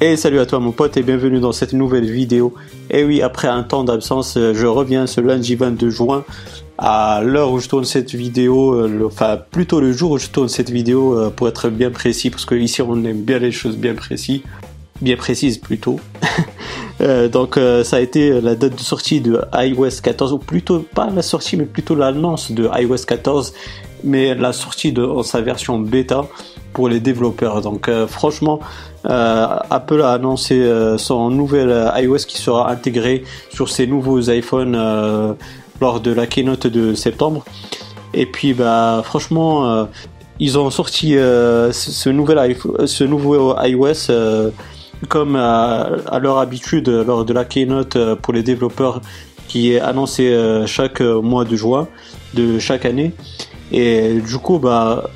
Et salut à toi mon pote et bienvenue dans cette nouvelle vidéo. Et oui, après un temps d'absence, je reviens ce lundi 22 juin à l'heure où je tourne cette vidéo, euh, enfin plutôt le jour où je tourne cette vidéo euh, pour être bien précis, parce que ici on aime bien les choses bien précises, bien précises plutôt. Euh, donc ça a été la date de sortie de iOS 14, ou plutôt pas la sortie, mais plutôt l'annonce de iOS 14, mais la sortie de sa version bêta pour les développeurs. Donc franchement, Apple a annoncé son nouvel iOS qui sera intégré sur ses nouveaux iPhones lors de la keynote de septembre. Et puis, bah, franchement, euh, ils ont sorti euh, ce, nouvel ce nouveau iOS euh, comme à, leur habitude lors de la keynote pour les développeurs qui est annoncé chaque mois de juin de chaque année. Et du coup, bah,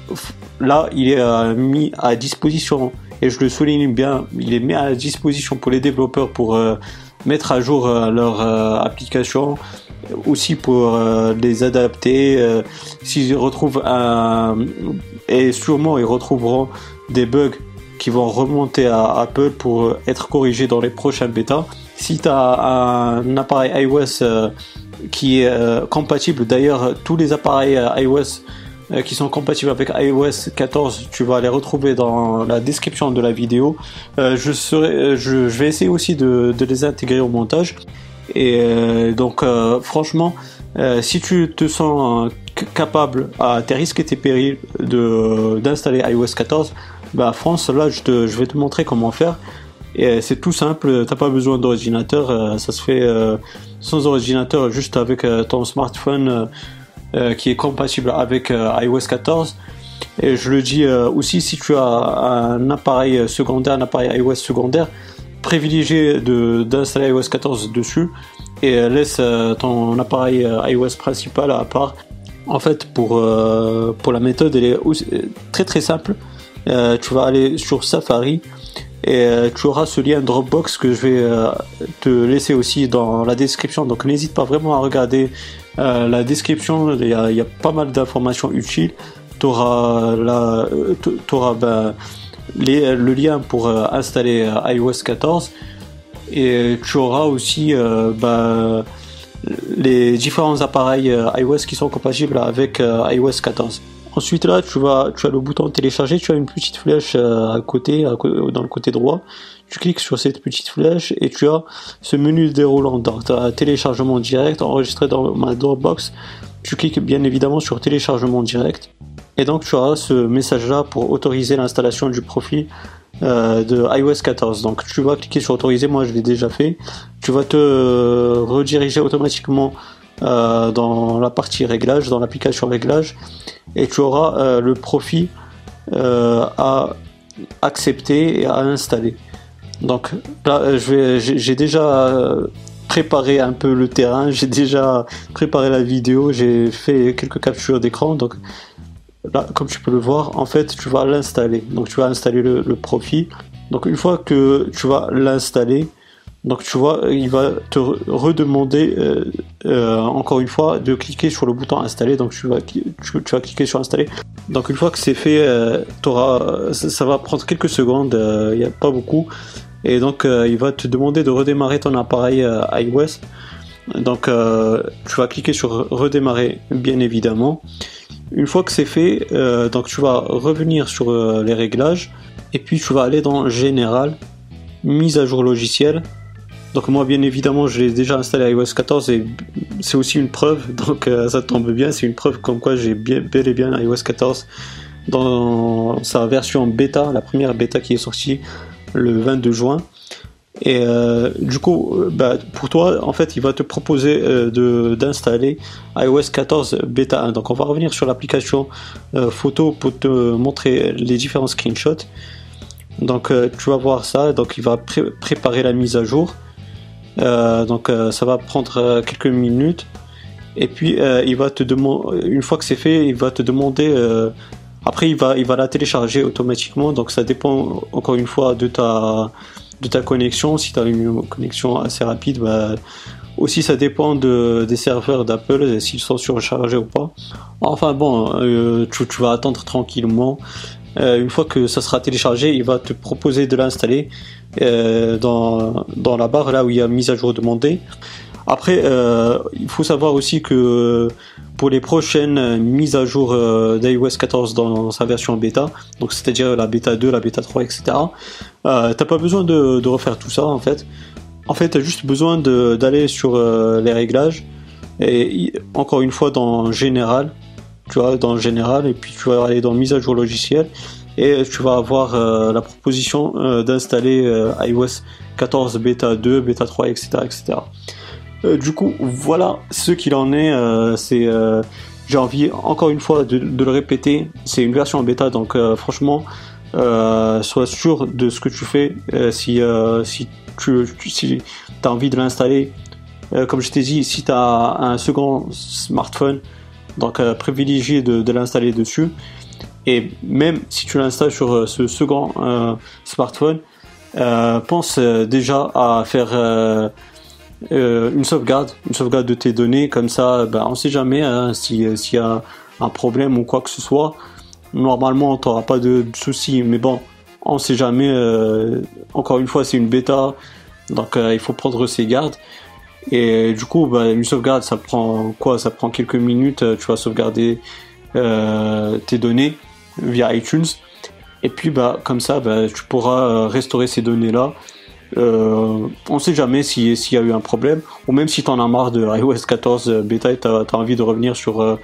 là, il est mis à disposition, et je le souligne bien, il est mis à disposition pour les développeurs pour mettre à jour leur application, aussi pour euh, les adapter. Euh, s'ils retrouvent un et sûrement ils retrouveront des bugs qui vont remonter à Apple pour être corrigés dans les prochains bêtas. Si tu as un appareil iOS euh, qui est compatible, d'ailleurs tous les appareils iOS qui sont compatibles avec iOS 14, tu vas les retrouver dans la description de la vidéo. je, serai, je, vais essayer aussi de, les intégrer au montage. Et euh, donc, euh, franchement, euh, si tu te sens capable à tes risques et tes périls d'installer iOS 14, bah France, là, je, te, je vais te montrer comment faire. Et c'est tout simple, t'as pas besoin d'ordinateur, ça se fait sans ordinateur, juste avec ton smartphone qui est compatible avec iOS 14. Et je le dis aussi, si tu as un appareil secondaire, un appareil iOS secondaire, privilégier d'installer iOS 14 dessus et euh, laisse euh, ton appareil euh, iOS principal à part. En fait, pour, pour la méthode, elle est très très simple. Tu vas aller sur Safari et tu auras ce lien Dropbox que je vais te laisser aussi dans la description. Donc n'hésite pas vraiment à regarder la description, il y a, pas mal d'informations utiles. Tu auras, ben, le lien pour euh, installer euh, iOS 14 et tu auras aussi euh, bah, les différents appareils iOS qui sont compatibles avec iOS 14. Ensuite là, tu vas, tu as le bouton télécharger, tu as une petite flèche à côté, dans le côté droit. Tu cliques sur cette petite flèche et tu as ce menu déroulant. Donc, tu as téléchargement direct enregistré dans ma Dropbox. Tu cliques bien évidemment sur téléchargement direct. Et donc tu auras ce message-là pour autoriser l'installation du profil euh, de iOS 14. Donc tu vas cliquer sur autoriser, moi je l'ai déjà fait. Tu vas te rediriger automatiquement euh, dans la partie réglage, dans l'application réglage, et tu auras euh, le profil à accepter et à installer. Donc là, j'ai déjà préparé un peu le terrain, j'ai déjà préparé la vidéo, j'ai fait quelques captures d'écran, donc là, comme tu peux le voir, en fait, tu vas l'installer. Donc, tu vas installer le, profil. Donc, une fois que tu vas l'installer, donc tu vois, il va te redemander euh, euh, encore une fois de cliquer sur le bouton installer. Donc tu vas, tu, vas cliquer sur installer. Donc une fois que c'est fait, euh, auras, ça, va prendre quelques secondes, il n'y a pas beaucoup. Et donc il va te demander de redémarrer ton appareil iOS. Donc tu vas cliquer sur redémarrer bien évidemment. Une fois que c'est fait, euh, donc tu vas revenir sur euh, les réglages et puis tu vas aller dans Général, mise à jour logiciel. Donc moi bien évidemment je l'ai déjà installé iOS 14 et c'est aussi une preuve, donc euh, ça tombe bien, c'est une preuve comme quoi j'ai bien, bel et bien iOS 14 dans sa version bêta, la première bêta qui est sortie le 22 juin. Et euh, du coup, euh, bah, pour toi, en fait, il va te proposer d'installer iOS 14 bêta 1. Donc, on va revenir sur l'application photo pour te montrer les différents screenshots. Donc, tu vas voir ça. Donc, il va préparer la mise à jour. Donc, ça va prendre quelques minutes. Et puis, il va te demander, une fois que c'est fait, il va te demander. après, il va, il va la télécharger automatiquement. Donc, ça dépend encore une fois de ta de ta connexion. Si tu as une connexion assez rapide, bah, aussi ça dépend de, des serveurs d'Apple, s'ils sont surchargés ou pas. Enfin bon, euh, tu, vas attendre tranquillement. Une fois que ça sera téléchargé, il va te proposer de l'installer dans, dans la barre là où il y a mise à jour demandée. Après, euh, il faut savoir aussi que pour les prochaines mises à jour euh, d'iOS 14 dans sa version bêta, donc c'est-à-dire la bêta 2, la bêta 3, etc., euh, t'as pas besoin de, refaire tout ça en fait. En fait, t'as juste besoin d'aller sur euh, les réglages et encore une fois dans général, tu dans général, et puis tu vas aller dans mise à jour logicielle et tu vas avoir la proposition d'installer iOS 14 bêta 2, bêta 3, etc., etc. Euh, du coup, voilà ce qu'il en est. Euh, c'est, euh, j'ai envie encore une fois de, le répéter. C'est une version bêta, donc franchement, sois sûr de ce que tu fais. si si tu, si as envie de l'installer, comme je t'ai dit, si tu as un second smartphone, donc privilégié de, de l'installer dessus. Et même si tu l'installes sur ce second smartphone, pense déjà à faire euh, une sauvegarde, une sauvegarde de tes données, comme ça, ben, on sait jamais hein, s'il y a un problème ou quoi que ce soit. Normalement, tu n'auras pas de, soucis, mais bon, on sait jamais. Euh, encore une fois, c'est une bêta, donc euh, il faut prendre ses gardes. Et du coup, ben, une sauvegarde, ça prend quoi? Ça prend quelques minutes. Tu vas sauvegarder tes données via iTunes. Et puis, bah, comme ça, bah, tu pourras restaurer ces données-là euh, on sait jamais s'il y a eu un problème, ou même si tu en as marre de iOS 14 euh, bêta et tu as, envie de revenir sur euh,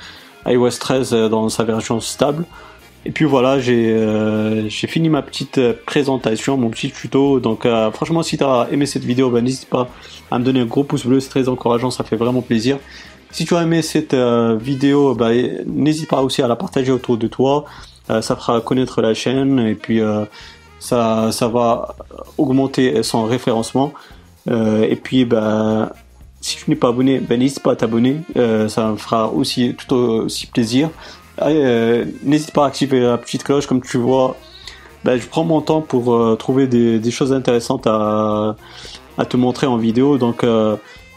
iOS 13 dans sa version stable. Et puis voilà, j'ai fini ma petite présentation, mon petit tuto. Donc franchement, si tu as aimé cette vidéo, ben, n'hésite pas à me donner un gros pouce bleu, c'est très encourageant, ça fait vraiment plaisir. Si tu as aimé cette vidéo, ben, n'hésite pas aussi à la partager autour de toi. ça fera connaître la chaîne et puis ça, ça va augmenter son référencement. Euh, et puis, bah, si tu n'es pas abonné, ben, n'hésite pas à t'abonner. Euh, ça me fera aussi tout aussi plaisir. Euh, n'hésite pas à activer la petite cloche, comme tu vois. Ben, je prends mon temps pour trouver des, choses intéressantes à, te montrer en vidéo. Donc,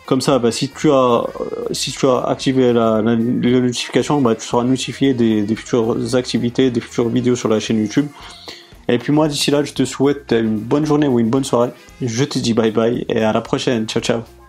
comme ça, ben, si tu as activé la, notification, ben, tu seras notifié des futures activités, des futures vidéos sur la chaîne YouTube. Et puis moi d'ici là, je te souhaite une bonne journée ou une bonne soirée. Je te dis bye bye et à la prochaine. Ciao ciao.